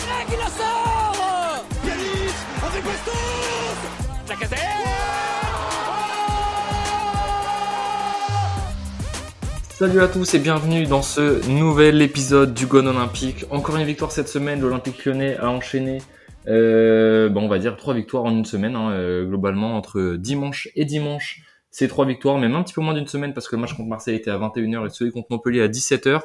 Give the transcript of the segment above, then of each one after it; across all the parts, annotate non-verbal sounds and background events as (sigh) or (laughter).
Y qui la sort Yanis André Bastos Salut à tous et bienvenue dans ce nouvel épisode du Gone Olympique. Encore une victoire cette semaine, l'Olympique lyonnais a enchaîné, euh, bon, on va dire trois victoires en une semaine, hein, euh, globalement, entre dimanche et dimanche. Ces trois victoires, même un petit peu moins d'une semaine parce que le match contre Marseille était à 21h et celui contre Montpellier à 17h.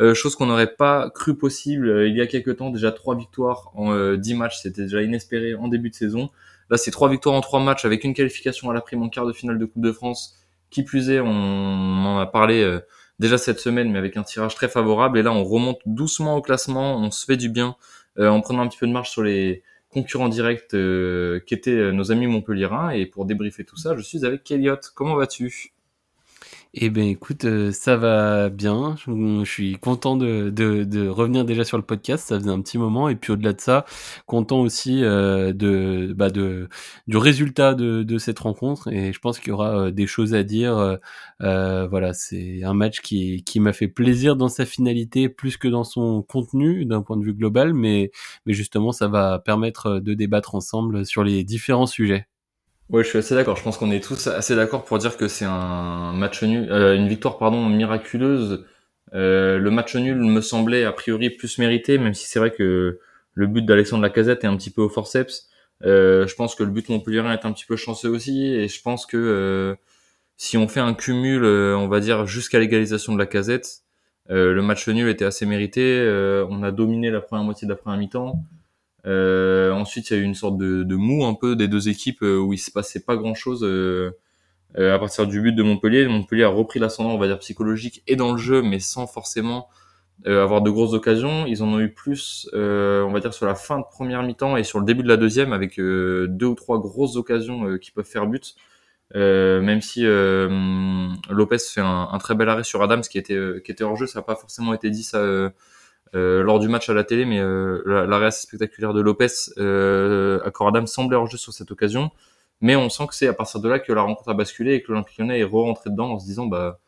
Euh, chose qu'on n'aurait pas cru possible euh, il y a quelques temps. Déjà trois victoires en euh, 10 matchs, c'était déjà inespéré en début de saison. Là, c'est trois victoires en trois matchs avec une qualification à la prime en quart de finale de Coupe de France. Qui plus est, on, en a parlé euh, déjà cette semaine, mais avec un tirage très favorable. Et là, on remonte doucement au classement, on se fait du bien euh, en prenant un petit peu de marge sur les concurrents directs euh, qui étaient euh, nos amis montpelliérains. Et pour débriefer tout ça, je suis avec Elliot. Comment vas-tu? Eh ben écoute, euh, ça va bien. Je, suis content de, revenir déjà sur le podcast. Ça faisait un petit moment. Et puis au-delà de ça, content aussi euh, de, bah de du résultat de, cette rencontre. Et je pense qu'il y aura euh, des choses à dire. Euh, voilà, c'est un match qui, qui m'a fait plaisir dans sa finalité plus que dans son contenu d'un point de vue global. Mais, mais justement, ça va permettre de débattre ensemble sur les différents sujets. Ouais, je suis assez d'accord. Je pense qu'on est tous assez d'accord pour dire que c'est un match nul, euh, une victoire pardon miraculeuse. Euh, le match nul me semblait a priori plus mérité, même si c'est vrai que le but d'Alexandre Lacazette est un petit peu au forceps. Euh, je pense que le but montpellierin est un petit peu chanceux aussi, et je pense que euh, si on fait un cumul, euh, on va dire jusqu'à l'égalisation de Lacazette, euh, le match nul était assez mérité. On a dominé la première moitié de la première mi-temps. Euh, ensuite, il y a eu une sorte de, de mou un peu des deux équipes euh, où il se passait pas grand chose à partir du but de Montpellier. Montpellier a repris l'ascendant, on va dire psychologique, et dans le jeu, mais sans forcément euh, avoir de grosses occasions. Ils en ont eu plus, euh, on va dire, sur la fin de première mi-temps et sur le début de la deuxième, avec euh, deux ou trois grosses occasions euh, qui peuvent faire but. Euh, même si euh, Lopez fait un, un, très bel arrêt sur Adams qui était euh, qui était hors jeu, ça n'a pas forcément été dit ça euh, euh, lors du match à la télé, mais euh, l'arrêt assez spectaculaire de Lopez euh, à Adams semblait hors jeu sur cette occasion. Mais on sent que c'est à partir de là que la rencontre a basculé et que l'Olympique est re-rentré dedans en se disant bah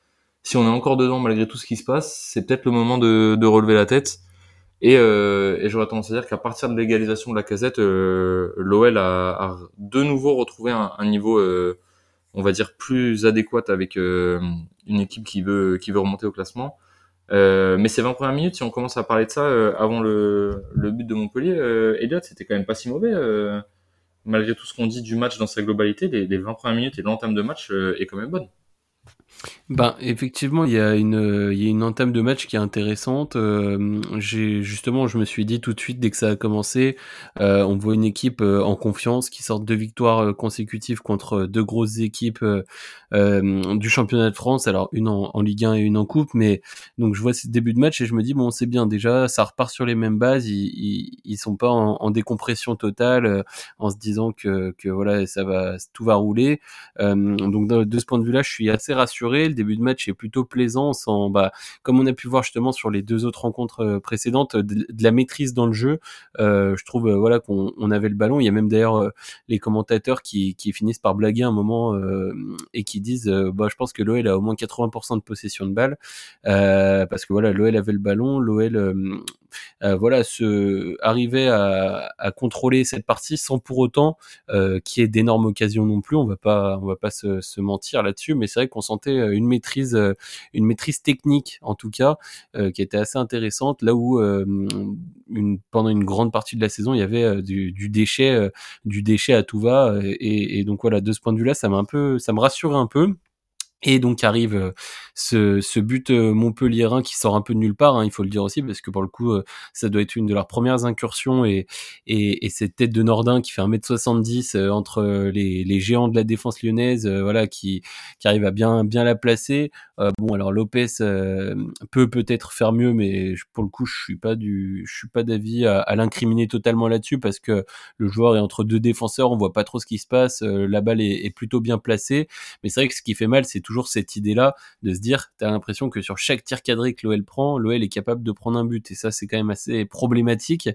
si on est encore dedans malgré tout ce qui se passe, c'est peut-être le moment de, de relever la tête. Et, euh, et j'aurais tendance à dire qu'à partir de l'égalisation de la casette, euh, l'OL a, a, de nouveau retrouvé un, un niveau euh, on va dire plus adéquate avec euh, une équipe qui veut qui veut remonter au classement. Euh, mais ces 20 premières minutes, si on commence à parler de ça euh, avant le, le but de Montpellier, euh, Elliot, c'était quand même pas si mauvais. Euh, malgré tout ce qu'on dit du match dans sa globalité, les, les 20 premières minutes et l'entame de match euh, est quand même bonne. Ben effectivement, il y a une y a une entame de match qui est intéressante. Euh, justement, je me suis dit tout de suite dès que ça a commencé, euh, on voit une équipe euh, en confiance qui sort deux victoires consécutives contre deux grosses équipes du championnat de France. Alors une en, Ligue 1 et une en Coupe, mais donc je vois ce début de match et je me dis bon c'est bien déjà, ça repart sur les mêmes bases. Ils ils, ils sont pas en, décompression totale en se disant que que voilà ça va tout va rouler. donc de, ce point de vue là, je suis assez rassuré le début de match est plutôt plaisant, sans, bah, comme on a pu voir justement sur les deux autres rencontres précédentes, de, la maîtrise dans le jeu. Euh, je trouve, euh, voilà, qu'on on avait le ballon. Il y a même d'ailleurs euh, les commentateurs qui, finissent par blaguer un moment euh, et qui disent, bah, je pense que l'OL a au moins 80% de possession de balle parce que voilà, l'OL avait le ballon, l'OL euh, voilà, se arriver à, à, contrôler cette partie sans pour autant euh, qu'il y ait d'énormes occasions non plus. On va pas, on va pas se, se mentir là-dessus, mais c'est vrai qu'on sentait une maîtrise, une maîtrise technique en tout cas, euh, qui était assez intéressante. Là où euh, une, pendant une grande partie de la saison, il y avait euh, du, du déchet, du déchet à tout va, et, et, donc voilà, de ce point de vue-là, ça m'a un peu, ça me rassurait un peu. Et donc arrive ce, ce but montpelliérain qui sort un peu de nulle part, hein, il faut le dire aussi, parce que pour le coup, ça doit être une de leurs premières incursions et, et, et cette tête de Nordin qui fait 1m70 entre les, les géants de la défense lyonnaise, voilà, qui, qui arrive à bien, bien la placer. Euh, bon, alors Lopez euh, peut peut-être faire mieux, mais pour le coup, je suis pas du, je suis pas d'avis à, à l'incriminer totalement là-dessus parce que le joueur est entre deux défenseurs, on voit pas trop ce qui se passe, la balle est, est plutôt bien placée, mais c'est vrai que ce qui fait mal, c'est toujours cette idée-là de se dire, t'as l'impression que sur chaque tir cadré que l'OL prend, l'OL est capable de prendre un but. Et ça, c'est quand même assez problématique.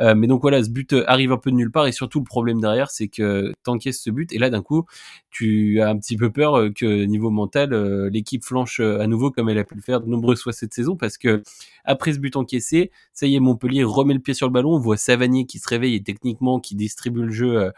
Euh, mais donc voilà, ce but arrive un peu de nulle part. Et surtout, le problème derrière, c'est que t'encaisses ce but. Et là, d'un coup, tu as un petit peu peur euh, que niveau mental, euh, l'équipe flanche à nouveau comme elle a pu le faire de nombreuses fois cette saison. Parce que après ce but encaissé, ça y est, Montpellier remet le pied sur le ballon. On voit Savanier qui se réveille et techniquement qui distribue le jeu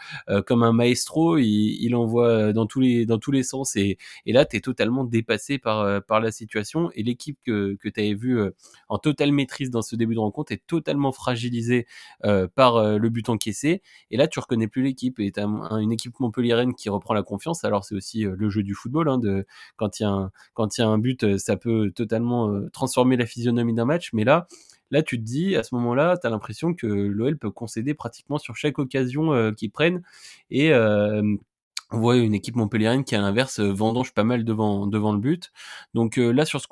comme un maestro. Il, il envoie dans tous les, dans sens. Et, et là, tu es totalement dépassé par, par la situation. Et l'équipe que, que tu avais vue en totale maîtrise dans ce début de rencontre est totalement fragilisée euh, par euh, le but encaissé. Et là, tu reconnais plus l'équipe. Et tu as une équipe montpelliéraine qui reprend la confiance. Alors, c'est aussi euh, le jeu du football. Hein, de, quand il y, un, y a un but, ça peut totalement transformer la physionomie d'un match. Mais là, là, tu te dis, à ce moment-là, tu as l'impression que l'OL peut concéder pratiquement sur chaque occasion qu'ils prennent. Et on voit une équipe montpelliéraine qui à l'inverse euh, vendange pas mal devant devant le but. Donc euh, là sur ce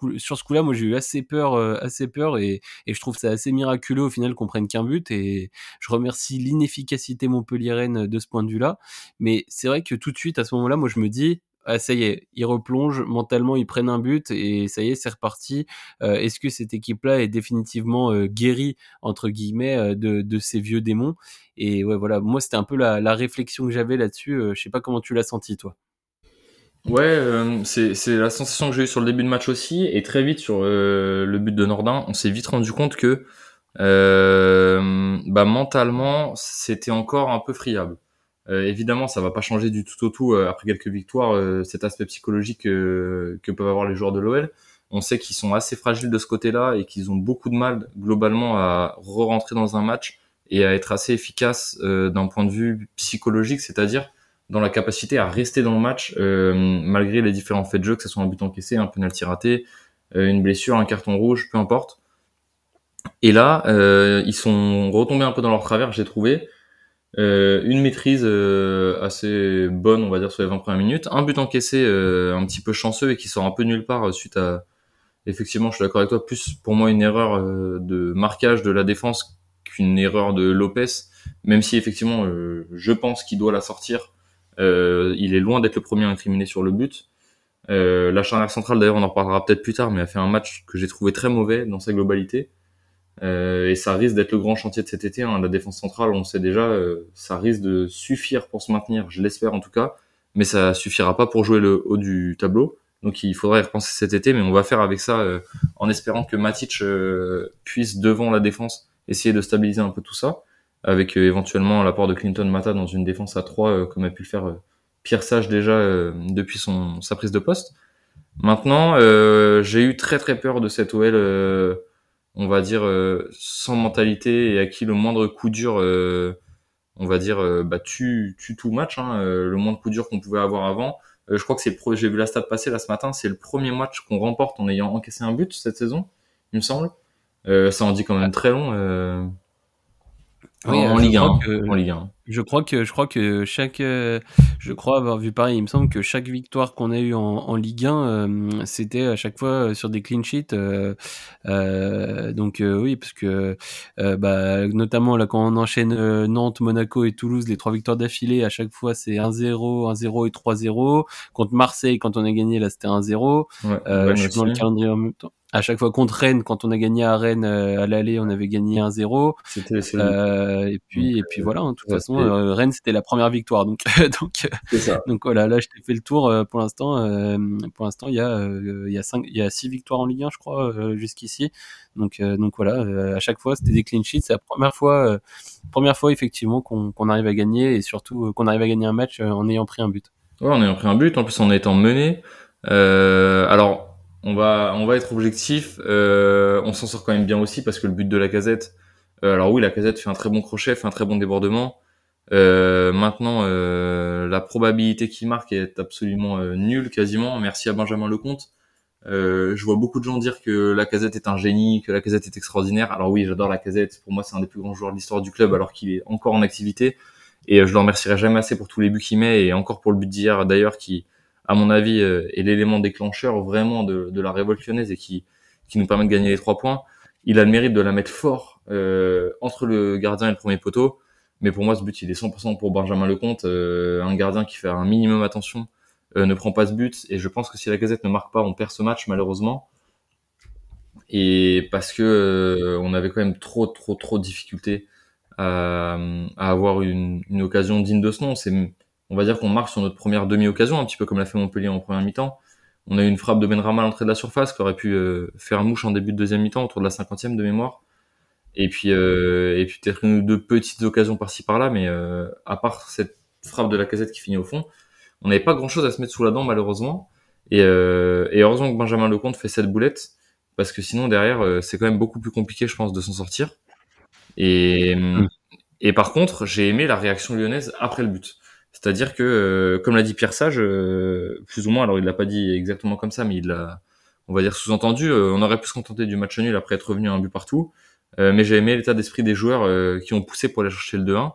coup-là, moi j'ai eu assez peur euh, assez peur et, et je trouve ça assez miraculeux au final qu'on prenne qu'un but et je remercie l'inefficacité montpelliéraine de ce point de vue-là. Mais c'est vrai que tout de suite à ce moment-là, moi je me dis ah, ça y est, ils replongent mentalement, ils prennent un but et ça y est, c'est reparti. Euh, est-ce que cette équipe-là est définitivement euh, guérie entre guillemets euh, de, de, ces vieux démons? Et ouais, voilà, moi c'était un peu la, réflexion que j'avais là-dessus. je sais pas comment tu l'as senti toi. Ouais, c'est la sensation que j'ai eue sur le début de match aussi et très vite sur le but de Nordin, on s'est vite rendu compte que bah, mentalement c'était encore un peu friable. Euh, évidemment, ça va pas changer du tout au tout euh, après quelques victoires euh, cet aspect psychologique que peuvent avoir les joueurs de l'OL. On sait qu'ils sont assez fragiles de ce côté-là et qu'ils ont beaucoup de mal globalement à re-rentrer dans un match et à être assez efficaces d'un point de vue psychologique, c'est-à-dire dans la capacité à rester dans le match malgré les différents faits de jeu, que ce soit un but encaissé, un penalty raté, une blessure, un carton rouge, peu importe. Et là, ils sont retombés un peu dans leur travers, j'ai trouvé. Euh, une maîtrise euh, assez bonne, on va dire, sur les 20 premières minutes. Un but encaissé euh, un petit peu chanceux et qui sort un peu nulle part suite à... Effectivement, je suis d'accord avec toi, plus pour moi une erreur de marquage de la défense qu'une erreur de Lopez, même si effectivement je pense qu'il doit la sortir. il est loin d'être le premier à incriminer sur le but. la charnière centrale, d'ailleurs, on en reparlera peut-être plus tard, mais a fait un match que j'ai trouvé très mauvais dans sa globalité. Euh, et ça risque d'être le grand chantier de cet été. Hein. La défense centrale, on sait déjà, euh, ça risque de suffire pour se maintenir, je l'espère en tout cas, mais ça suffira pas pour jouer le haut du tableau. Donc il faudrait y repenser cet été, mais on va faire avec ça euh, en espérant que Matic puisse devant la défense essayer de stabiliser un peu tout ça, avec éventuellement l'apport de Clinton Mata dans une défense à 3 comme a pu le faire Pierre Sage déjà depuis son sa prise de poste. Maintenant, j'ai eu très très peur de cette OL on va dire, euh, sans mentalité et à qui le moindre coup dur, euh, on va dire, euh, bah, tue, tue tout match. Hein, le moindre coup dur qu'on pouvait avoir avant. je crois que c'est j'ai vu la stat passer là ce matin, c'est le premier match qu'on remporte en ayant encaissé un but cette saison, il me semble. ça en dit quand même très long. Oui, en, Ligue 1, en Ligue 1. Je crois que je crois que chaque euh, je crois avoir vu pareil. Il me semble que chaque victoire qu'on a eue en, en Ligue 1, euh, c'était à chaque fois euh, sur des clean sheets. Euh, donc oui, parce que bah, notamment là quand on enchaîne Nantes, Monaco et Toulouse, les trois victoires d'affilée, à chaque fois c'est 1-0, 1-0 et 3-0. Contre Marseille, quand on a gagné là, c'était 1-0. Ouais, je suis dans le calendrier en même temps à chaque fois contre Rennes, quand on a gagné à Rennes euh, à l'aller, on avait gagné 1-0. Euh, et puis et puis voilà, hein, de toute façon, euh, Rennes c'était la première victoire, donc (laughs) donc donc voilà, là je t'ai fait le tour pour l'instant. pour l'instant, il y a il y a cinq, il y a six victoires en Ligue 1, je crois, jusqu'ici. Donc donc voilà, à chaque fois c'était des clean sheets. C'est la première fois première fois effectivement qu'on qu'on arrive à gagner et surtout qu'on arrive à gagner un match en ayant pris un but. Ouais, en ayant pris un but, en plus en étant mené. alors on va, on va être objectif. Euh, on s'en sort quand même bien aussi parce que le but de la casette. Euh, alors oui, la casette fait un très bon crochet, fait un très bon débordement. Euh, maintenant, la probabilité qu'il marque est absolument nulle quasiment. Merci à Benjamin Lecomte. je vois beaucoup de gens dire que la casette est un génie, que la casette est extraordinaire. Alors oui, j'adore la casette. Pour moi, c'est un des plus grands joueurs de l'histoire du club alors qu'il est encore en activité. Et je le remercierai jamais assez pour tous les buts qu'il met et encore pour le but d'hier d'ailleurs qui à mon avis, euh, est l'élément déclencheur vraiment de, de, la révolte lyonnaise et qui, qui nous permet de gagner les trois points. Il a le mérite de la mettre fort euh, entre le gardien et le premier poteau. Mais pour moi, ce but, il est 100% pour Benjamin Lecomte, euh, un gardien qui fait un minimum attention ne prend pas ce but. Et je pense que si la Gazette ne marque pas, on perd ce match malheureusement. Et parce que on avait quand même trop, trop, trop de difficultés à, à avoir une, une, occasion digne de ce nom. C'est, on va dire qu'on marque sur notre première demi-occasion, un petit peu comme l'a fait Montpellier en première mi-temps. On a eu une frappe de Benrama à l'entrée de la surface qui aurait pu euh, faire mouche en début de deuxième mi-temps autour de la cinquantième de mémoire. Et puis, euh, et puis peut-être une ou deux petites occasions par-ci par-là, mais euh, à part cette frappe de la casette qui finit au fond, on n'avait pas grand-chose à se mettre sous la dent malheureusement. Et, euh, et heureusement que Benjamin Lecomte fait cette boulette, parce que sinon derrière euh, c'est quand même beaucoup plus compliqué, je pense, de s'en sortir. Et, mm. et par contre, j'ai aimé la réaction lyonnaise après le but. C'est-à-dire que, euh, comme l'a dit Pierre Sage, euh, plus ou moins, alors il l'a pas dit exactement comme ça, mais il l'a, on va dire sous-entendu, euh, on aurait pu se contenter du match nul après être revenu à un but partout. mais j'ai aimé l'état d'esprit des joueurs qui ont poussé pour aller chercher le 2-1.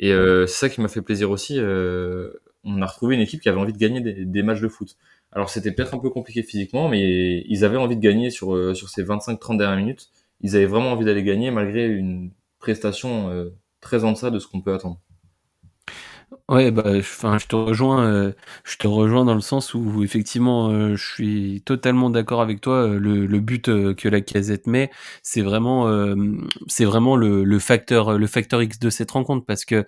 Et c'est ça qui m'a fait plaisir aussi. on a retrouvé une équipe qui avait envie de gagner des, des matchs de foot. Alors c'était peut-être un peu compliqué physiquement, mais ils avaient envie de gagner sur, sur ces 25-30 dernières minutes. Ils avaient vraiment envie d'aller gagner malgré une prestation très en deçà de ce qu'on peut attendre. Ouais, bah, enfin, je te rejoins, euh, je te rejoins dans le sens où, effectivement, euh, je suis totalement d'accord avec toi. Euh, le, but que la casette met, c'est vraiment, c'est vraiment le, facteur, le facteur X de cette rencontre parce que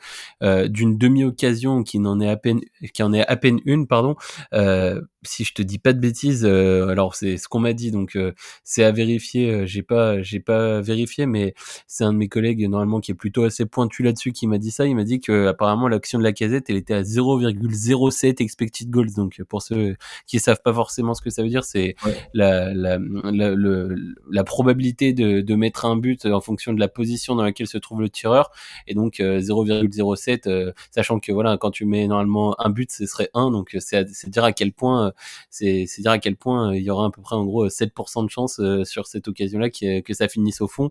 d'une demi-occasion qui n'en est à peine, qui en est à peine une, pardon. si je te dis pas de bêtises, alors c'est ce qu'on m'a dit, donc c'est à vérifier. j'ai pas, j'ai pas vérifié, mais c'est un de mes collègues normalement qui est plutôt assez pointu là-dessus qui m'a dit ça. Il m'a dit que apparemment l'action de la elle était à 0,07 expected goals. Donc pour ceux qui savent pas forcément ce que ça veut dire, c'est la, la, la, la, probabilité de, de, mettre un but en fonction de la position dans laquelle se trouve le tireur. Et donc 0,07, euh, euh, sachant que voilà, quand tu mets normalement un but, ce serait 1. Donc c'est dire à quel point c'est dire à quel point il y aura à peu près en gros 7% de chance euh, sur cette occasion-là que ça finisse au fond.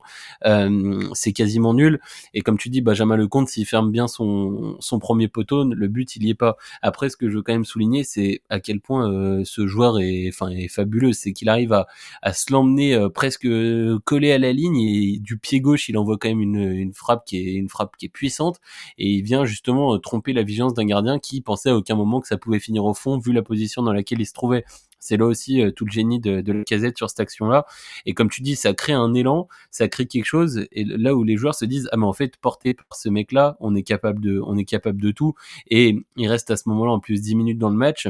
c'est quasiment nul. Et comme tu dis, Benjamin Lecomte, s'il ferme bien son, son premier le but il y est pas. Après, ce que je veux quand même souligner, c'est à quel point euh, ce joueur est, enfin, est fabuleux, c'est qu'il arrive à, à se l'emmener euh, presque collé à la ligne et du pied gauche, il envoie quand même une, une frappe qui est une frappe qui est puissante et il vient justement euh, tromper la vigilance d'un gardien qui pensait à aucun moment que ça pouvait finir au fond vu la position dans laquelle il se trouvait. C'est là aussi tout le génie de, de la casette sur cette action-là. Et comme tu dis, ça crée un élan, ça crée quelque chose. Et là où les joueurs se disent, ah mais en fait, porté par ce mec-là, on est capable de, on est capable de tout. Et il reste à ce moment-là en plus 10 minutes dans le match.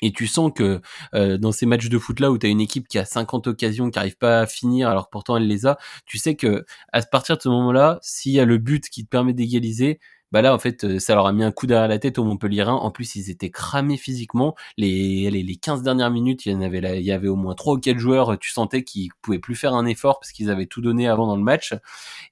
Et tu sens que euh, dans ces matchs de foot là où tu as une équipe qui a 50 occasions, qui arrive pas à finir alors pourtant elle les a, tu sais que à partir de ce moment-là, s'il y a le but qui te permet d'égaliser, bah là en fait euh, ça leur a mis un coup derrière la tête au Montpellierin. En plus ils étaient cramés physiquement. Les les, les 15 dernières minutes, il y en avait là, il y avait au moins trois ou quatre joueurs, tu sentais qu'ils pouvaient plus faire un effort parce qu'ils avaient tout donné avant dans le match.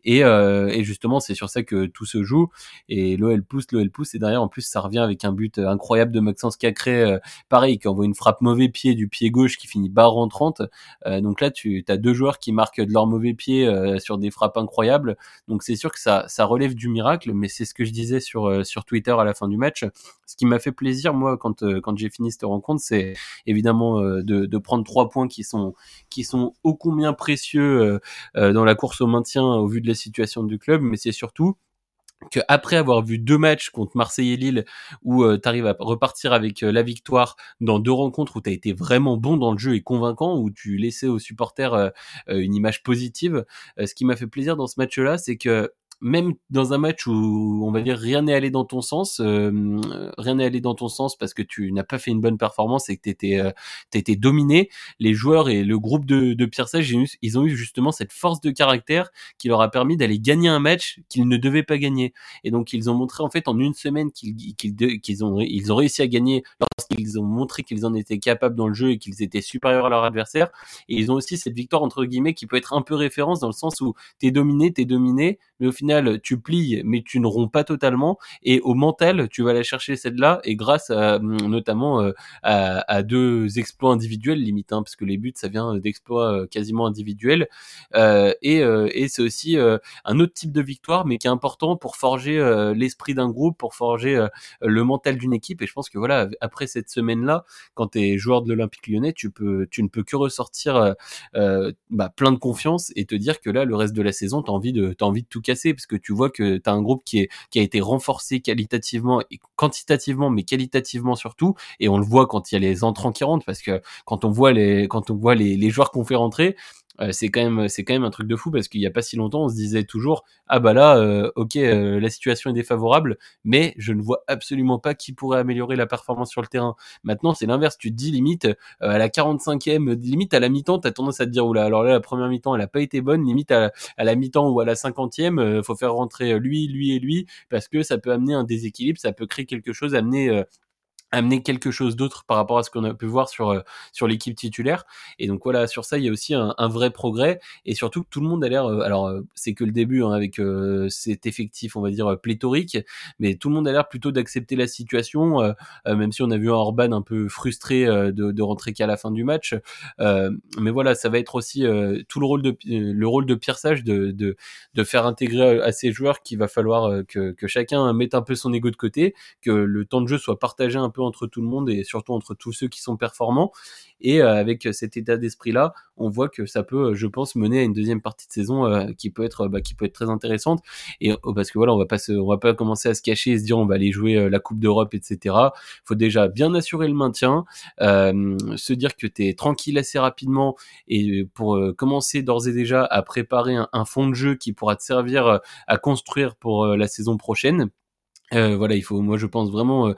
Et, euh, et justement c'est sur ça que tout se joue. Et l'OL pousse, l'OL pousse et derrière en plus ça revient avec un but incroyable de Maxence Cacré, euh, pareil qui envoie une frappe mauvais pied du pied gauche qui finit barre en 30. Euh, donc là tu as deux joueurs qui marquent de leur mauvais pied euh, sur des frappes incroyables. Donc c'est sûr que ça ça relève du miracle, mais c'est ce que je disais sur, euh, sur Twitter à la fin du match. Ce qui m'a fait plaisir, moi, quand, euh, quand j'ai fini cette rencontre, c'est évidemment euh, de, prendre trois points qui sont, qui sont ô combien précieux dans la course au maintien au vu de la situation du club, mais c'est surtout que après avoir vu deux matchs contre Marseille et Lille où euh, tu arrives à repartir avec la victoire dans deux rencontres où tu as été vraiment bon dans le jeu et convaincant où tu laissais aux supporters une image positive ce qui m'a fait plaisir dans ce match-là c'est que même dans un match où on va dire rien n'est allé dans ton sens, euh, rien n'est allé dans ton sens parce que tu n'as pas fait une bonne performance et que tu étais, euh, dominé, les joueurs et le groupe de, de Pierre Sage, ils ont eu justement cette force de caractère qui leur a permis d'aller gagner un match qu'ils ne devaient pas gagner. Et donc ils ont montré en fait en une semaine qu'ils qu'ils ont, ils ont réussi à gagner lorsqu'ils ont montré qu'ils en étaient capables dans le jeu et qu'ils étaient supérieurs à leur adversaire. Et ils ont aussi cette victoire entre guillemets qui peut être un peu référence dans le sens où t'es dominé, t'es dominé, mais au final tu plies, mais tu ne romps pas totalement. Et au mental, tu vas aller chercher celle-là, et grâce à, hum, notamment euh, à, deux exploits individuels limite, hein, parce que les buts, ça vient d'exploits euh, quasiment individuels. Euh, et c'est aussi un autre type de victoire, mais qui est important pour forger l'esprit d'un groupe, pour forger le mental d'une équipe. Et je pense que voilà, après cette semaine-là, quand tu es joueur de l'Olympique lyonnais, tu, ne peux que ressortir euh, euh, bah, plein de confiance et te dire que là, le reste de la saison, tu as, envie de, tout casser parce que tu vois que tu as un groupe qui, a été renforcé qualitativement et quantitativement, mais qualitativement surtout. Et on le voit quand il y a les entrants qui rentrent parce que quand on voit les, quand on voit les, les joueurs qu'on fait rentrer, euh, c'est quand même c'est quand même un truc de fou parce qu'il y a pas si longtemps on se disait toujours ah bah là euh, ok euh, la situation est défavorable mais je ne vois absolument pas qui pourrait améliorer la performance sur le terrain maintenant c'est l'inverse tu te dis limite à la 45e limite à la mi-temps t'as tendance à te dire oula alors là la première mi-temps elle a pas été bonne limite à, à la mi-temps ou à la 50e faut faire rentrer lui lui et lui parce que ça peut amener un déséquilibre ça peut créer quelque chose amener amener quelque chose d'autre par rapport à ce qu'on a pu voir sur euh, sur l'équipe titulaire. Et donc voilà sur ça il y a aussi un, un vrai progrès. Et surtout tout le monde a l'air euh, alors euh, c'est que le début hein, avec cet effectif on va dire pléthorique mais tout le monde a l'air plutôt d'accepter la situation même si on a vu un Orban un peu frustré de, de rentrer qu'à la fin du match. Mais voilà ça va être aussi tout le rôle de le rôle de Pierre Sage de, de de faire intégrer à ses joueurs qu'il va falloir que que chacun mette un peu son ego de côté que le temps de jeu soit partagé un peu entre tout le monde et surtout entre tous ceux qui sont performants. Et euh, avec cet état d'esprit-là, on voit que ça peut, je pense, mener à une deuxième partie de saison euh, qui peut être, bah, qui peut être très intéressante. Et oh, parce que voilà, on va pas on va pas commencer à se cacher et se dire on va aller jouer euh, la Coupe d'Europe, etc. Il faut déjà bien assurer le maintien, se dire que tu es tranquille assez rapidement et pour commencer d'ores et déjà à préparer un fond de jeu qui pourra te servir à construire pour la saison prochaine. Euh, voilà, il faut, moi je pense vraiment euh,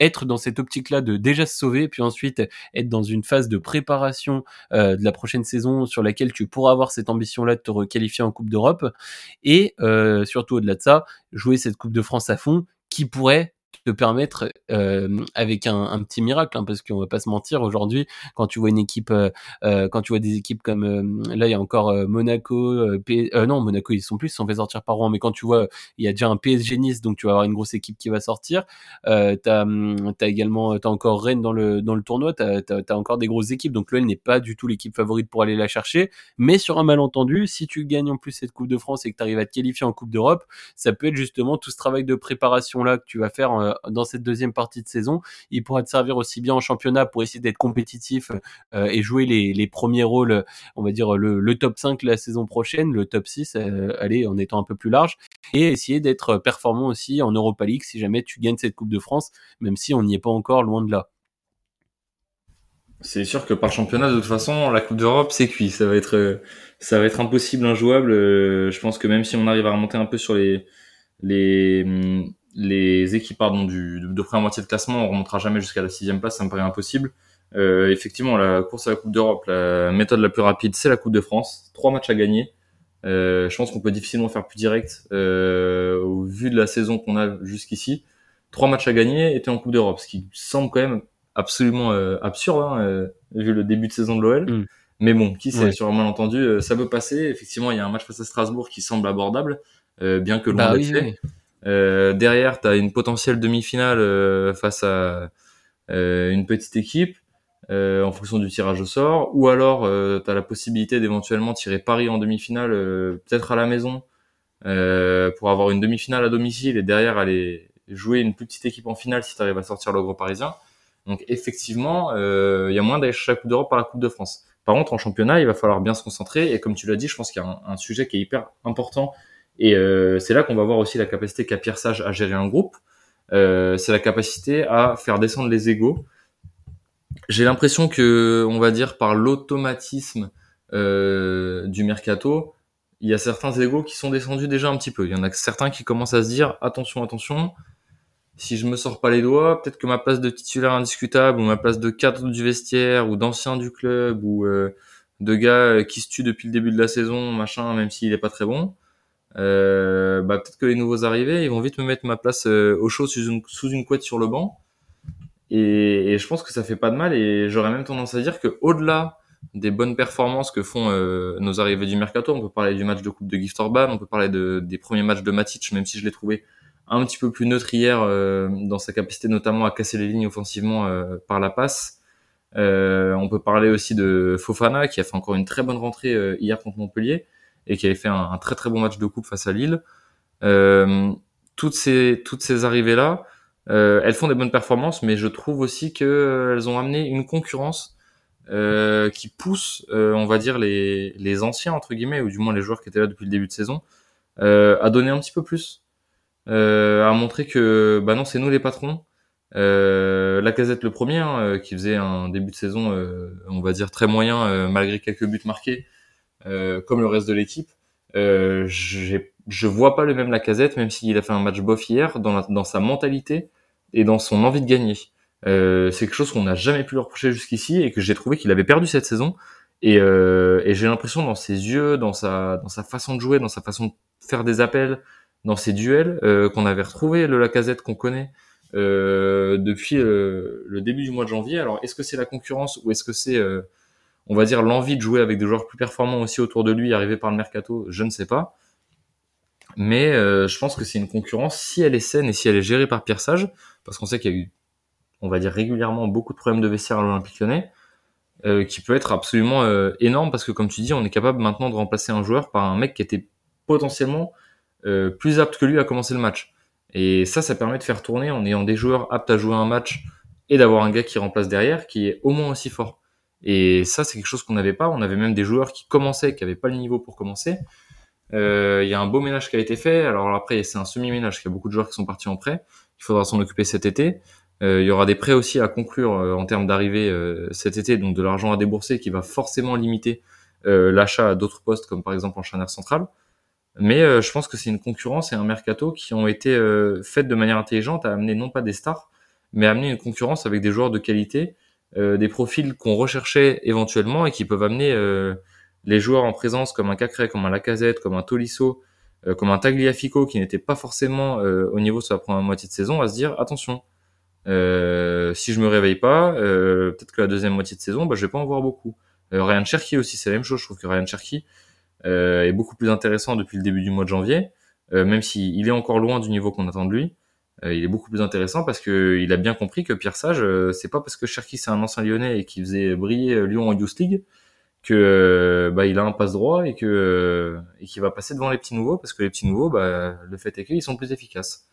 être, dans cette optique-là de déjà se sauver, puis ensuite être dans une phase de préparation euh, de la prochaine saison sur laquelle tu pourras avoir cette ambition-là de te requalifier en Coupe d'Europe, et surtout au-delà de ça, jouer cette Coupe de France à fond, qui pourrait te permettre euh, avec un, un, petit miracle hein, parce qu'on va pas se mentir aujourd'hui quand tu vois une équipe euh, euh quand tu vois des équipes comme euh, là il y a encore euh, Monaco non Monaco ils sont plus ils sont fait sortir par Rouen mais quand tu vois il y a déjà un PSG Nice donc tu vas avoir une grosse équipe qui va sortir euh, t'as as également t'as encore Rennes dans le dans le tournoi t'as as, encore des grosses équipes donc l'OL n'est pas du tout l'équipe favorite pour aller la chercher mais sur un malentendu si tu gagnes en plus cette Coupe de France et que tu arrives à te qualifier en Coupe d'Europe ça peut être justement tout ce travail de préparation là que tu vas faire dans cette deuxième partie de saison. Il pourra te servir aussi bien en championnat pour essayer d'être compétitif euh, et jouer les, les, premiers rôles, on va dire le, top 5 la saison prochaine, le top 6, euh, allez, en étant un peu plus large, et essayer d'être performant aussi en Europa League si jamais tu gagnes cette Coupe de France, même si on n'y est pas encore loin de là. C'est sûr que par championnat, de toute façon, la Coupe d'Europe, c'est cuit. Ça va être, ça va être impossible, injouable. Euh, je pense que même si on arrive à remonter un peu sur les, les, les équipes pardon, du, de, première moitié de classement, on remontera jamais jusqu'à la sixième place, ça me paraît impossible. Euh, effectivement, la course à la Coupe d'Europe, la méthode la plus rapide, c'est la Coupe de France. Trois matchs à gagner. Euh, je pense qu'on peut difficilement faire plus direct euh, au vu de la saison qu'on a jusqu'ici. Trois matchs à gagner et en Coupe d'Europe, ce qui semble quand même absolument euh, absurde hein, euh, vu le début de saison de l'OL. Mm. Mais bon, qui sait, sur un malentendu, euh, ça peut passer. Effectivement, il y a un match face à Strasbourg qui semble abordable, bien que l'on bah, oui, fait. Euh, derrière, tu as une potentielle demi-finale euh, face à euh, une petite équipe en fonction du tirage au sort. Ou alors, tu as la possibilité d'éventuellement tirer Paris en demi-finale, peut-être à la maison, pour avoir une demi-finale à domicile et derrière aller jouer une plus petite équipe en finale si tu arrives à sortir le gros parisien. Donc effectivement, il y a moins d'aller chercher la Coupe d'Europe par la Coupe de France. Par contre, en championnat, il va falloir bien se concentrer. Et comme tu l'as dit, je pense qu'il y a un, sujet qui est hyper important et euh, c'est là qu'on va voir aussi la capacité qu'a Pierre Sage à gérer un groupe. Euh, c'est la capacité à faire descendre les égaux. J'ai l'impression que, on va dire, par l'automatisme euh, du mercato, il y a certains égaux qui sont descendus déjà un petit peu. Il y en a certains qui commencent à se dire attention, attention. Si je me sors pas les doigts, peut-être que ma place de titulaire indiscutable ou ma place de cadre du vestiaire ou d'ancien du club ou euh, de gars qui se tue depuis le début de la saison, machin, même s'il est pas très bon, euh, bah, peut-être que les nouveaux arrivés, ils vont vite me mettre ma place euh, au chaud sous une, sous une couette sur le banc. Et, et, je pense que ça fait pas de mal. Et j'aurais même tendance à dire que au-delà des bonnes performances que font euh, nos arrivés du mercato, on peut parler du match de coupe de Gift Orban, on peut parler de, des premiers matchs de Matic, même si je l'ai trouvé un petit peu plus neutre hier euh, dans sa capacité notamment à casser les lignes offensivement par la passe. on peut parler aussi de Fofana qui a fait encore une très bonne rentrée hier contre Montpellier et qui avait fait un, très très bon match de coupe face à Lille. Euh, toutes ces toutes ces arrivées là, Euh, elles font des bonnes performances, mais je trouve aussi qu'elles ont amené une concurrence euh, qui pousse, euh, on va dire, les, les anciens, entre guillemets, ou du moins les joueurs qui étaient là depuis le début de saison, euh, à donner un petit peu plus. à montrer que, bah non, c'est nous les patrons. la casette le premier, hein, qui faisait un début de saison, on va dire, très moyen, malgré quelques buts marqués, comme le reste de l'équipe. je vois pas le même la casette, même s'il a fait un match bof hier, dans, dans sa mentalité et dans son envie de gagner. Euh, c'est quelque chose qu'on n'a jamais pu lui reprocher jusqu'ici et que j'ai trouvé qu'il avait perdu cette saison. Et, euh, et j'ai l'impression dans ses yeux, dans sa, dans sa façon de jouer, dans sa façon de faire des appels, dans ses duels, euh, qu'on avait retrouvé le Lacazette qu'on connaît euh, depuis euh, le début du mois de janvier. Alors est-ce que c'est la concurrence ou est-ce que c'est, euh, on va dire, l'envie de jouer avec des joueurs plus performants aussi autour de lui, arrivé par le mercato Je ne sais pas. Mais je pense que c'est une concurrence si elle est saine et si elle est gérée par Pierre Sage, parce qu'on sait qu'il y a eu on va dire régulièrement beaucoup de problèmes de vestiaire à l'Olympique Lyonnais, euh, qui peut être absolument euh, énorme parce que comme tu dis, on est capable maintenant de remplacer un joueur par un mec qui était potentiellement euh, plus apte que lui à commencer le match. Et ça, ça permet de faire tourner en ayant des joueurs aptes à jouer un match et d'avoir un gars qui remplace derrière qui est au moins aussi fort. Et ça, c'est quelque chose qu'on n'avait pas. On avait même des joueurs qui commençaient, qui n'avaient pas le niveau pour commencer. Il y a un beau ménage qui a été fait. Alors après, c'est un semi-ménage. Il y a beaucoup de joueurs qui sont partis en prêt. Il faudra s'en occuper cet été. Euh, il y aura des prêts aussi à conclure euh, en termes d'arrivée euh, cet été, donc de l'argent à débourser qui va forcément limiter l'achat à d'autres postes, comme par exemple en charnière centrale. Mais je pense que c'est une concurrence et un mercato qui ont été faites de manière intelligente à amener non pas des stars, mais à amener une concurrence avec des joueurs de qualité, des profils qu'on recherchait éventuellement et qui peuvent amener les joueurs en présence comme un Cacré, comme un Lacazette, comme un Tolisso, comme un Tagliafico qui n'était pas forcément au niveau sur la première moitié de saison à se dire attention, euh, si je me réveille pas, euh, peut-être que la deuxième moitié de saison, bah, je vais pas en voir beaucoup. Euh, Ryan Cherky aussi, c'est la même chose. Je trouve que Ryan Cherky euh, est beaucoup plus intéressant depuis le début du mois de janvier, euh, même s'il est encore loin du niveau qu'on attend de lui. Il est beaucoup plus intéressant parce que il a bien compris que Pierre Sage, c'est pas parce que Cherky c'est un ancien Lyonnais et qui faisait briller Lyon en Youth League que bah, il a un passe droit et que et qu'il va passer devant les petits nouveaux parce que les petits nouveaux, bah, le fait est qu'ils sont plus efficaces.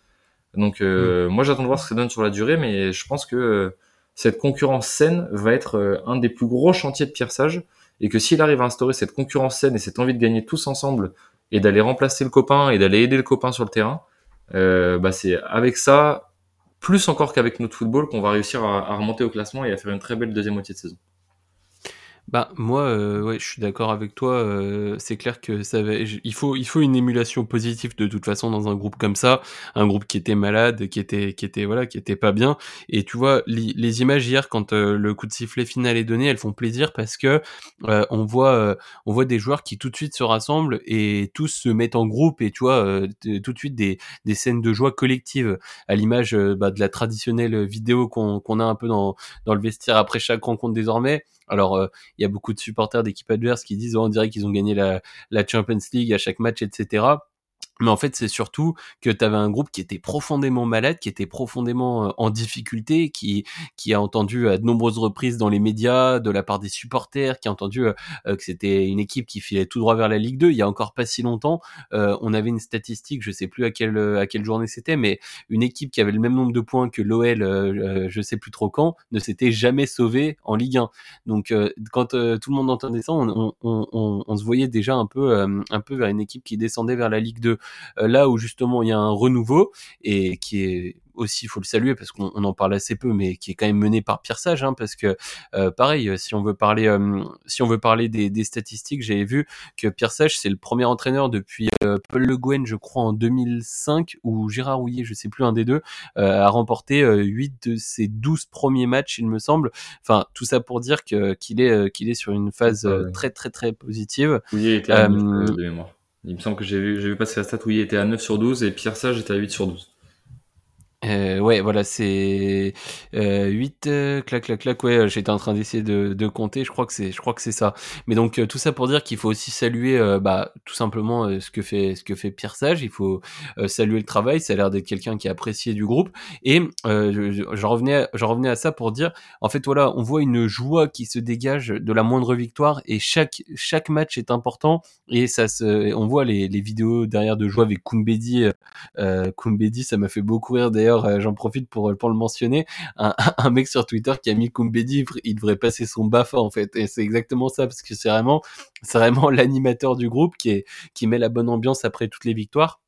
Donc euh, moi j'attends de voir ce que ça donne sur la durée, mais je pense que euh, cette concurrence saine va être euh, un des plus gros chantiers de Pierre Sage et que s'il arrive à instaurer cette concurrence saine et cette envie de gagner tous ensemble et d'aller remplacer le copain et d'aller aider le copain sur le terrain, euh, bah c'est avec ça, plus encore qu'avec notre football, qu'on va réussir à, à, remonter au classement et à faire une très belle deuxième moitié de saison. Bah moi, euh, ouais, je suis d'accord avec toi. Euh, c'est clair que ça va, il faut, il faut une émulation positive de toute façon dans un groupe comme ça, un groupe qui était malade, qui était, qui était voilà, qui était pas bien. Et tu vois, les, images hier quand euh, le coup de sifflet final est donné, elles font plaisir parce que on voit, on voit des joueurs qui tout de suite se rassemblent et tous se mettent en groupe et tu vois tout de suite des, des scènes de joie collective à l'image bah, de la traditionnelle vidéo qu'on qu'on a un peu dans dans le vestiaire après chaque rencontre désormais alors, euh, il y a beaucoup de supporters d'équipes adverses qui disent, oh, on dirait qu'ils ont gagné la, la Champions League à chaque match, etc. Mais en fait, c'est surtout que tu avais un groupe qui était profondément malade, qui était profondément euh, en difficulté, qui qui a entendu à de nombreuses reprises dans les médias, de la part des supporters, qui a entendu euh, euh, que c'était une équipe qui filait tout droit vers la Ligue 2. Il y a encore pas si longtemps, on avait une statistique, je sais plus à quelle à quelle journée c'était, mais une équipe qui avait le même nombre de points que l'OL, je sais plus trop quand, ne s'était jamais sauvée en Ligue 1. Donc quand tout le monde entendait ça, on, on, on, on, se voyait déjà un peu un peu vers une équipe qui descendait vers la Ligue 2. Euh, là où justement il y a un renouveau et qui est aussi, il faut le saluer parce qu'on en parle assez peu, mais qui est quand même mené par Pierre Sage, hein, parce que euh, pareil, si on veut parler, euh, si on veut parler des, des statistiques, j'avais vu que Pierre Sage c'est le premier entraîneur depuis Paul Le Guen, je crois en 2005, ou Gérard Rouillet, je sais plus un des deux, a remporté 8 de ses 12 premiers matchs, il me semble. Enfin, tout ça pour dire que qu'il est qu'il est sur une phase très très très positive. Était de mémoire. Il me semble que j'ai vu, j'ai vu passer la stat où il était à 9 sur 12 et Pierre Sage était à 8 sur 12. Euh, ouais, voilà, c'est euh, 8, euh, clac, clac, clac. Ouais, j'étais en train d'essayer de, de, compter. Je crois que c'est, je crois que c'est ça. Mais donc euh, tout ça pour dire qu'il faut aussi saluer, euh, bah, tout simplement ce que fait, ce que fait Pierre Sage. Il faut saluer le travail. Ça a l'air d'être quelqu'un qui est apprécié du groupe. Et je, je, revenais, je revenais à ça pour dire, en fait, voilà, on voit une joie qui se dégage de la moindre victoire et chaque chaque match est important. Et ça se, on voit les, les vidéos derrière de joie avec Kumbedi. Euh, Kumbedi, ça m'a fait beaucoup rire d'ailleurs d'ailleurs, j'en profite pour, pour le mentionner, (laughs) un, mec sur Twitter qui a mis Kumbedi, il devrait passer son BAFA en fait. Et c'est exactement ça, parce que c'est vraiment, vraiment (laughs) l'animateur du groupe qui met la bonne ambiance après toutes les victoires.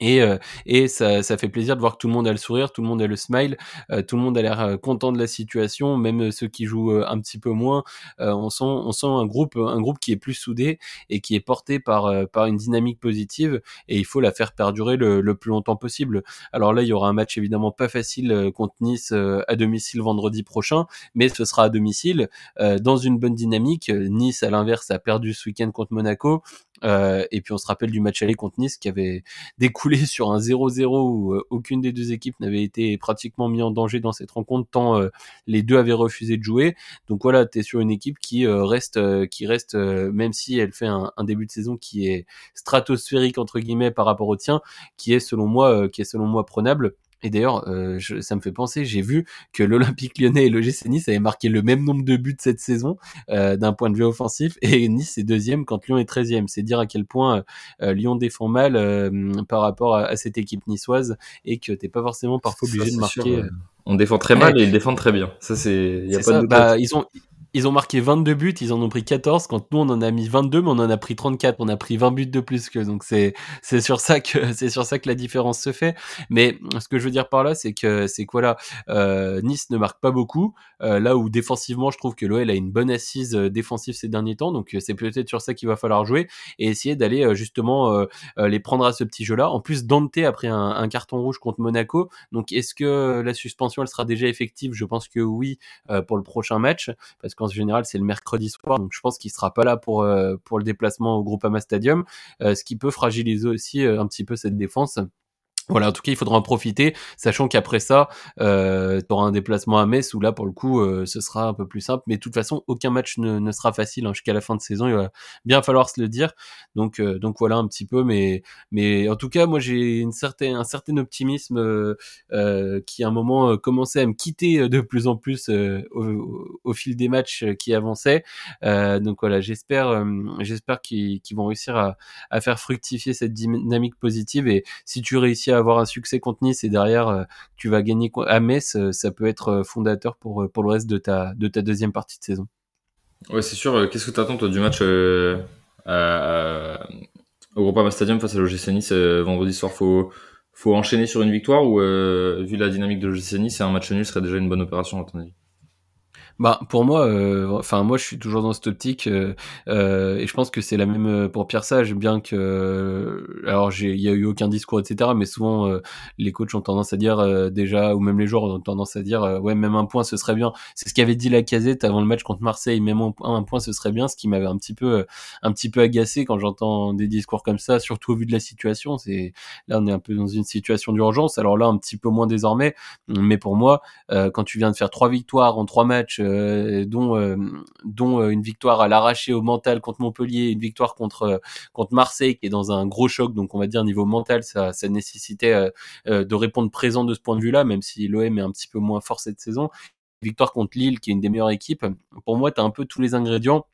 Et, euh, et ça, ça, fait plaisir de voir que tout le monde a le sourire, tout le monde a le smile, euh, tout le monde a l'air euh, content de la situation, même ceux qui jouent un petit peu moins. on sent, on sent un groupe, un groupe qui est plus soudé et qui est porté par par une dynamique positive. Et il faut la faire perdurer le, le plus longtemps possible. Alors là, il y aura un match évidemment pas facile contre Nice à domicile vendredi prochain, mais ce sera à domicile dans une bonne dynamique. Nice, à l'inverse, a perdu ce week-end contre Monaco. Euh, et puis on se rappelle du match aller contre Nice qui avait (laughs) découlé sur un 0-0 où euh, aucune des deux équipes n'avait été pratiquement mis en danger dans cette rencontre tant euh, les deux avaient refusé de jouer. Donc voilà, tu es sur une équipe qui reste qui reste même si elle fait un, un, début de saison qui est stratosphérique entre guillemets par rapport au tien, qui est selon moi qui est selon moi prenable. Et d'ailleurs, euh, ça me fait penser, j'ai vu que l'Olympique lyonnais et l'OGC Nice avaient marqué le même nombre de buts cette saison euh, d'un point de vue offensif, et Nice est deuxième quand Lyon est treizième. C'est dire à quel point euh, Lyon défend mal par rapport à, cette équipe niçoise et que t'es pas forcément parfois obligé de marquer. On défend très mal et ils défendent très bien. Ça c'est, y a pas de bah, ils ont ils ont marqué 22 buts, ils en ont pris 14, quand nous on en a mis 22, mais on en a pris 34, on a pris 20 buts de plus que, donc c'est, c'est sur ça que, (laughs) c'est sur ça que la différence se fait. Mais ce que je veux dire par là, c'est que, c'est quoi là, euh, Nice ne marque pas beaucoup, euh, là où défensivement, je trouve que l'OL a une bonne assise euh, défensive ces derniers temps, donc c'est peut-être sur ça qu'il va falloir jouer et essayer d'aller justement les prendre à ce petit jeu-là. En plus, Dante a pris un, un, carton rouge contre Monaco, donc est-ce que la suspension elle sera déjà effective? Je pense que oui pour le prochain match, parce qu'en général c'est le mercredi soir, donc je pense qu'il sera pas là pour euh, pour le déplacement au Groupama Stadium, euh, ce qui peut fragiliser aussi euh, un petit peu cette défense. Voilà, en tout cas, il faudra en profiter, sachant qu'après ça, euh, tu auras un déplacement à Metz où là, pour le coup, euh, ce sera un peu plus simple. Mais de toute façon, aucun match ne, sera facile hein, jusqu'à la fin de saison. Il va bien falloir se le dire. Donc, euh, donc voilà un petit peu. Mais, mais en tout cas, moi, j'ai une certaine, un certain optimisme euh, qui, à un moment, commençait à me quitter de plus en plus au, fil des matchs qui avançaient. donc voilà, j'espère, j'espère qu'ils vont réussir à, à faire fructifier cette dynamique positive. Et si tu réussis avoir un succès contre Nice et derrière euh, tu vas gagner à Metz, euh, ça peut être euh, fondateur pour, pour le reste de ta, de ta deuxième partie de saison. Ouais, c'est sûr. Qu'est-ce que tu attends toi, du match euh, au Groupama Stadium face à l'OGC Nice vendredi soir? Faut, faut enchaîner sur une victoire ou vu la dynamique de l'OGC Nice, un match nul serait déjà une bonne opération à ton avis? Bah pour moi, euh, enfin moi je suis toujours dans cette optique euh, euh, et je pense que c'est la même pour Pierre Sage, bien que alors j'ai il y a eu aucun discours etc. Mais souvent les coachs ont tendance à dire déjà ou même les joueurs ont tendance à dire ouais même un point ce serait bien. C'est ce qu'avait dit la Casette avant le match contre Marseille, même un, point ce serait bien. Ce qui m'avait un petit peu un petit peu agacé quand j'entends des discours comme ça, surtout au vu de la situation. C'est là on est un peu dans une situation d'urgence. Alors là un petit peu moins désormais, mais pour moi quand tu viens de faire trois victoires en trois matchs euh, dont euh, dont euh, une victoire à l'arraché au mental contre Montpellier, une victoire contre contre Marseille qui est dans un gros choc. Donc on va dire niveau mental, ça ça nécessitait de répondre présent de ce point de vue-là, même si l'OM est un petit peu moins fort cette saison. Victoire contre Lille, qui est une des meilleures équipes. Pour moi, tu as un peu tous les ingrédients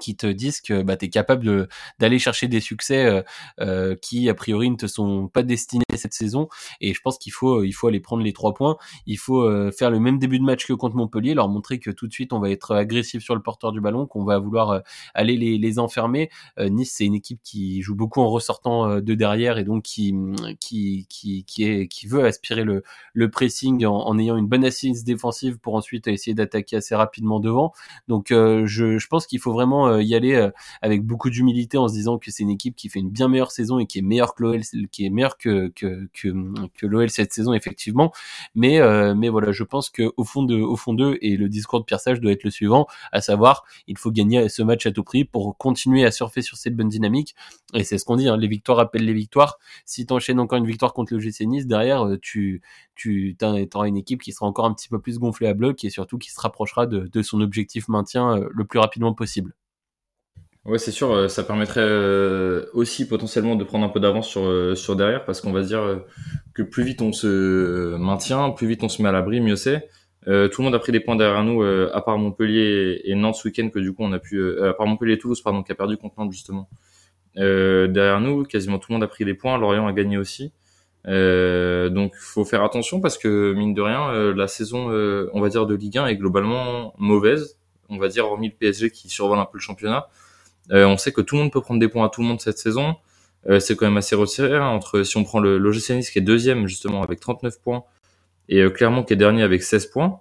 qui te disent que bah, tu es capable d'aller chercher des succès euh, euh, qui a priori ne te sont pas destinés cette saison. Et je pense qu'il faut il faut aller prendre les trois points. Il faut euh, faire le même début de match que contre Montpellier leur montrer que tout de suite on va être agressif sur le porteur du ballon qu'on va vouloir euh, aller les, les enfermer. Nice c'est une équipe qui joue beaucoup en ressortant de derrière et donc qui qui qui qui est qui veut aspirer le le pressing en, en ayant une bonne assise défensive pour ensuite essayer d'attaquer assez rapidement devant. Donc je je pense qu'il faut vraiment euh, y aller euh, avec beaucoup d'humilité en se disant que c'est une équipe qui fait une bien meilleure saison et qui est meilleure que l'OL, qui est meilleure que que que, l'OL cette saison effectivement. Mais euh, mais voilà, je pense que au fond de au fond d'eux et le discours de Pierre Sage doit être le suivant, à savoir il faut gagner ce match à tout prix pour continuer à surfer sur cette bonne dynamique. Et c'est ce qu'on dit, hein, les victoires appellent les victoires. Si tu enchaînes encore une victoire contre le GC Nice, derrière tu tu une équipe qui sera encore un petit peu plus gonflée à bloc et surtout qui se rapprochera de son objectif maintien le plus rapidement possible. Ouais, c'est sûr, euh, ça permettrait euh, aussi potentiellement de prendre un peu d'avance sur, euh, sur derrière, parce qu'on va se dire que plus vite on se maintient, plus vite on se met à l'abri, mieux c'est. tout le monde a pris des points derrière nous, à part Montpellier et Nantes ce week-end, que du coup on a pu, à part Montpellier et Toulouse, pardon, qui a perdu contre Nantes justement. derrière nous, quasiment tout le monde a pris des points, Lorient a gagné aussi. Euh, donc faut faire attention parce que mine de rien, euh, la saison, euh, on va dire de Ligue 1 est globalement mauvaise. On va dire hormis le PSG qui survole un peu le championnat. On sait que tout le monde peut prendre des points à tout le monde cette saison. c'est quand même assez resserré hein, entre si on prend le l'OGC Nice qui est deuxième justement avec 39 points et Clermont qui est dernier avec 16 points.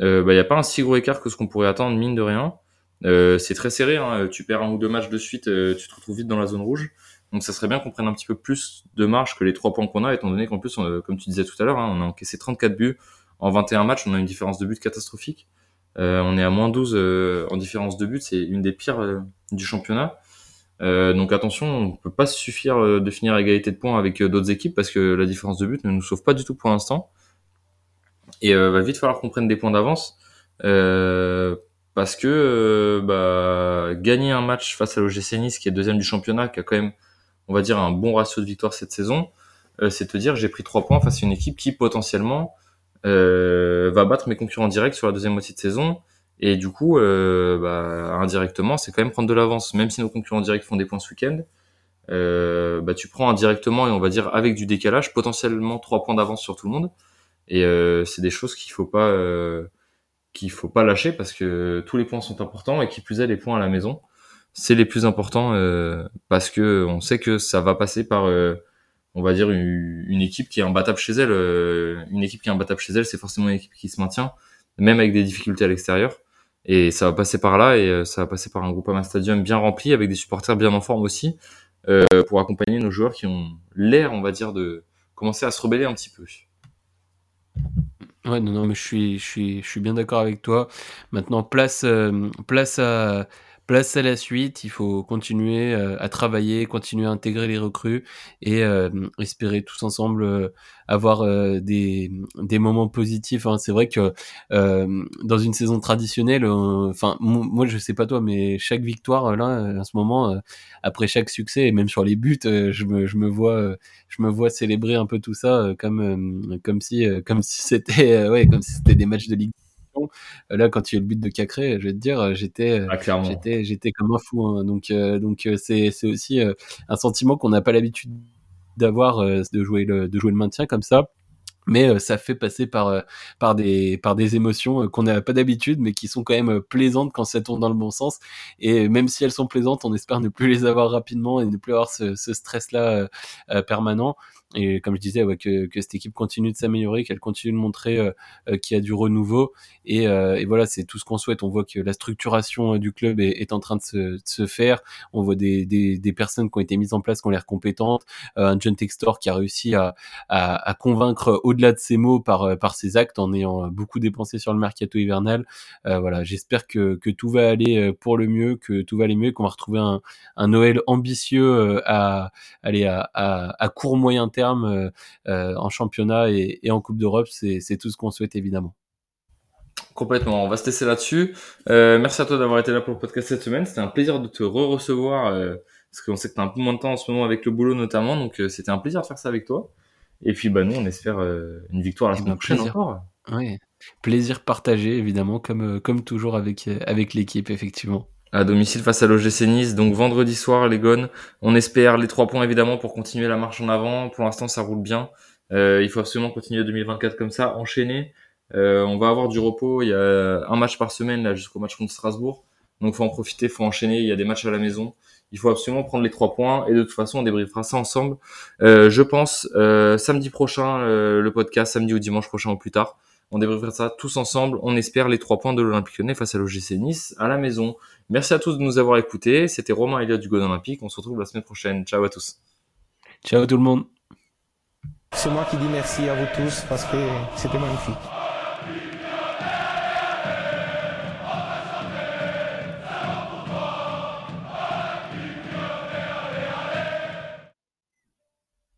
Il bah, n'y a pas un si gros écart que ce qu'on pourrait attendre mine de rien. c'est très serré. Hein. Tu perds un ou deux matchs de suite, tu te retrouves vite dans la zone rouge. Donc ça serait bien qu'on prenne un petit peu plus de marge que les trois points qu'on a, étant donné qu'en plus, comme tu disais tout à l'heure, hein, on a encaissé 34 buts en 21 matchs, on a une différence de but catastrophique. Euh, on est à moins 12 euh, en différence de but, c'est une des pires euh, du championnat. donc attention, on peut pas suffire de finir à égalité de points avec d'autres équipes parce que la différence de but ne nous sauve pas du tout pour l'instant. Et va vite falloir qu'on prenne des points d'avance parce que bah, gagner un match face à l'OGC Nice qui est deuxième du championnat, qui a quand même on va dire, un bon ratio de victoire cette saison, c'est te dire j'ai pris trois points face à une équipe qui potentiellement va battre mes concurrents directs sur la deuxième moitié de saison. Et du coup, euh, bah, indirectement, c'est quand même prendre de l'avance. Même si nos concurrents directs font des points ce week-end, euh, bah, tu prends indirectement et on va dire avec du décalage, potentiellement trois points d'avance sur tout le monde. Et euh, c'est des choses qu'il faut pas euh, qu'il faut pas lâcher parce que tous les points sont importants et qui plus est les points à la maison c'est les plus importants euh, parce que on sait que ça va passer par euh, on va dire une, équipe qui est imbattable chez elle euh, une équipe qui est imbattable chez elle c'est forcément une équipe qui se maintient même avec des difficultés à l'extérieur et ça va passer par là et ça va passer par un groupe un Stadium bien rempli avec des supporters bien en forme aussi pour accompagner nos joueurs qui ont l'air on va dire de commencer à se rebeller un petit peu Ouais, non, non, mais je suis, je suis, je suis bien d'accord avec toi. Maintenant, place, place à, place à la suite, il faut continuer euh, à travailler, continuer à intégrer les recrues et euh, espérer tous ensemble euh, avoir des, des moments positifs. Hein. C'est vrai que dans une saison traditionnelle, enfin moi je sais pas toi, mais chaque victoire là, en ce moment, après chaque succès et même sur les buts, je me, je me vois, je me vois célébrer un peu tout ça comme comme si comme si c'était ouais comme si c'était des matchs de ligue euh, là, quand il y a le but de Cacré, je vais te dire, euh, j'étais, euh, ah, j'étais, j'étais comme un fou. Hein. Donc, donc c'est, c'est aussi un sentiment qu'on n'a pas l'habitude d'avoir de jouer le, de jouer le maintien comme ça mais ça fait passer par par des par des émotions qu'on n'a pas d'habitude mais qui sont quand même plaisantes quand ça tourne dans le bon sens et même si elles sont plaisantes on espère ne plus les avoir rapidement et ne plus avoir ce, ce stress là permanent et comme je disais, ouais, que, que, cette équipe continue de s'améliorer, qu'elle continue de montrer euh, euh, qu'il y a du renouveau. Et, euh, et voilà, c'est tout ce qu'on souhaite. On voit que la structuration du club est, est en train de se, de se, faire. On voit des, des, des, personnes qui ont été mises en place, qui ont l'air compétentes. un John Textor qui a réussi à, à, à convaincre au-delà de ses mots par, par ses actes en ayant beaucoup dépensé sur le mercato hivernal. voilà, j'espère que, tout va aller pour le mieux, que tout va aller mieux, qu'on va retrouver un, Noël ambitieux à, aller à, court moyen terme euh, euh, en championnat et, en Coupe d'Europe. C'est tout ce qu'on souhaite évidemment. Complètement, on va se laisser là-dessus. Euh, merci à toi d'avoir été là pour le podcast cette semaine. C'était un plaisir de te re-recevoir, parce qu'on sait que tu as un peu moins de temps en ce moment avec le boulot notamment, donc c'était un plaisir de faire ça avec toi. Et puis bah nous, on espère une victoire la semaine prochaine encore. Oui, plaisir partagé évidemment, comme, comme toujours avec, avec l'équipe, effectivement à domicile face à l'OGC Nice. Donc vendredi soir, les Gones. On espère les trois points évidemment pour continuer la marche en avant. Pour l'instant, ça roule bien. Euh, il faut absolument continuer 2024 comme ça, enchaîner. Euh, on va avoir du repos. Il y a un match par semaine là jusqu'au match contre Strasbourg. Donc faut en profiter, faut enchaîner. Il y a des matchs à la maison. Il faut absolument prendre les trois points et de toute façon on débriefera ça ensemble. Euh, je pense samedi prochain le podcast, samedi ou dimanche prochain ou plus tard. On débriefera ça tous ensemble. On espère les trois points de l'Olympique Lyonnais face à l'OGC Nice à la maison. Merci à tous de nous avoir écoutés. C'était Romain Elliott du God Olympique. On se retrouve la semaine prochaine. Ciao à tous. Ciao tout le monde. C'est moi qui dis merci à vous tous parce que c'était magnifique.